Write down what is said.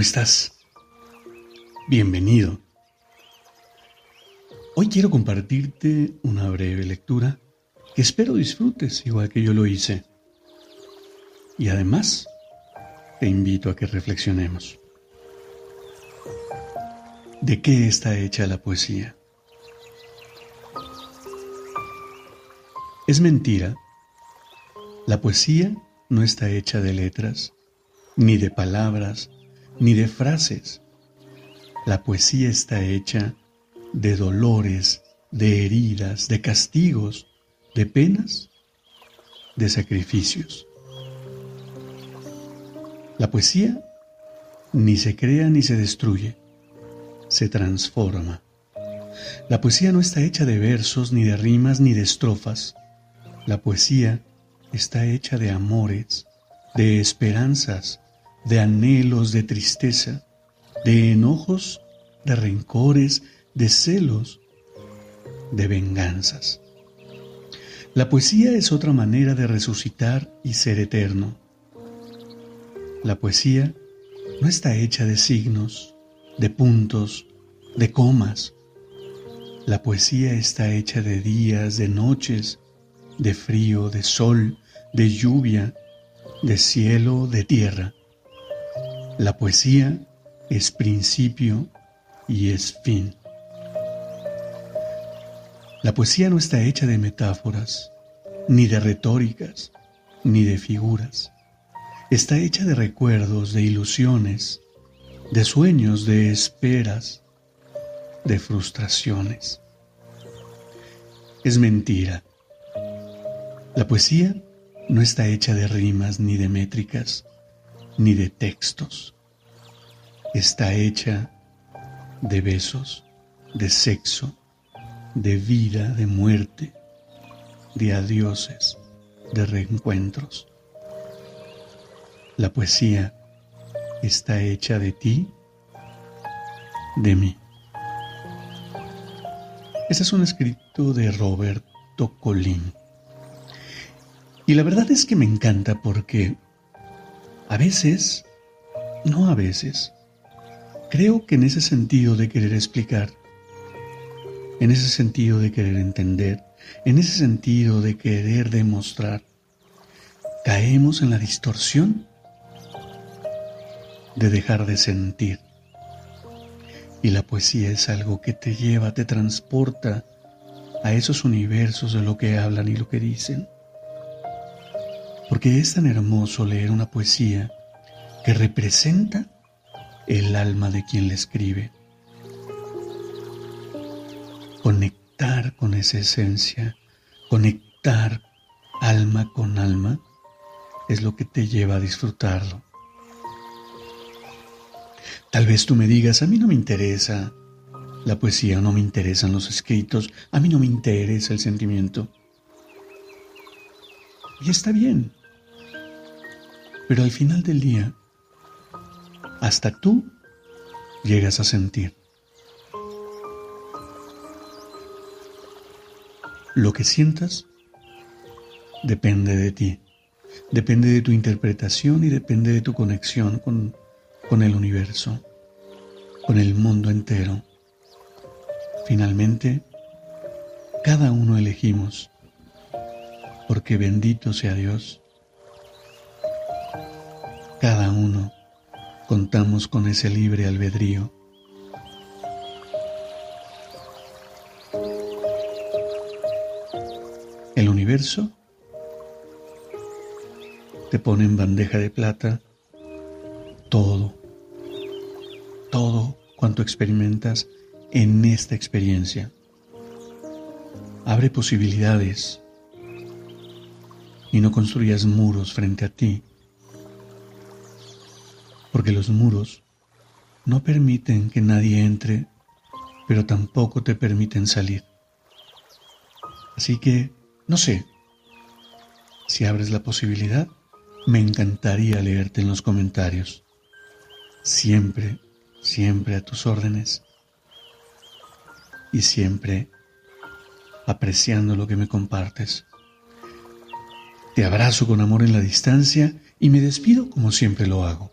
¿Cómo estás? Bienvenido. Hoy quiero compartirte una breve lectura que espero disfrutes igual que yo lo hice. Y además, te invito a que reflexionemos. ¿De qué está hecha la poesía? Es mentira. La poesía no está hecha de letras, ni de palabras, ni de frases. La poesía está hecha de dolores, de heridas, de castigos, de penas, de sacrificios. La poesía ni se crea ni se destruye, se transforma. La poesía no está hecha de versos, ni de rimas, ni de estrofas. La poesía está hecha de amores, de esperanzas, de anhelos, de tristeza, de enojos, de rencores, de celos, de venganzas. La poesía es otra manera de resucitar y ser eterno. La poesía no está hecha de signos, de puntos, de comas. La poesía está hecha de días, de noches, de frío, de sol, de lluvia, de cielo, de tierra. La poesía es principio y es fin. La poesía no está hecha de metáforas, ni de retóricas, ni de figuras. Está hecha de recuerdos, de ilusiones, de sueños, de esperas, de frustraciones. Es mentira. La poesía no está hecha de rimas ni de métricas ni de textos. Está hecha de besos, de sexo, de vida, de muerte, de adioses, de reencuentros. La poesía está hecha de ti, de mí. Ese es un escrito de Roberto Colín. Y la verdad es que me encanta porque a veces, no a veces, creo que en ese sentido de querer explicar, en ese sentido de querer entender, en ese sentido de querer demostrar, caemos en la distorsión de dejar de sentir. Y la poesía es algo que te lleva, te transporta a esos universos de lo que hablan y lo que dicen porque es tan hermoso leer una poesía que representa el alma de quien la escribe. Conectar con esa esencia, conectar alma con alma, es lo que te lleva a disfrutarlo. Tal vez tú me digas, a mí no me interesa la poesía, no me interesan los escritos, a mí no me interesa el sentimiento. Y está bien, pero al final del día, hasta tú llegas a sentir. Lo que sientas depende de ti, depende de tu interpretación y depende de tu conexión con, con el universo, con el mundo entero. Finalmente, cada uno elegimos, porque bendito sea Dios cada uno contamos con ese libre albedrío. El universo te pone en bandeja de plata todo, todo cuanto experimentas en esta experiencia. Abre posibilidades y no construyas muros frente a ti porque los muros no permiten que nadie entre, pero tampoco te permiten salir. Así que, no sé, si abres la posibilidad, me encantaría leerte en los comentarios. Siempre, siempre a tus órdenes. Y siempre apreciando lo que me compartes. Te abrazo con amor en la distancia y me despido como siempre lo hago.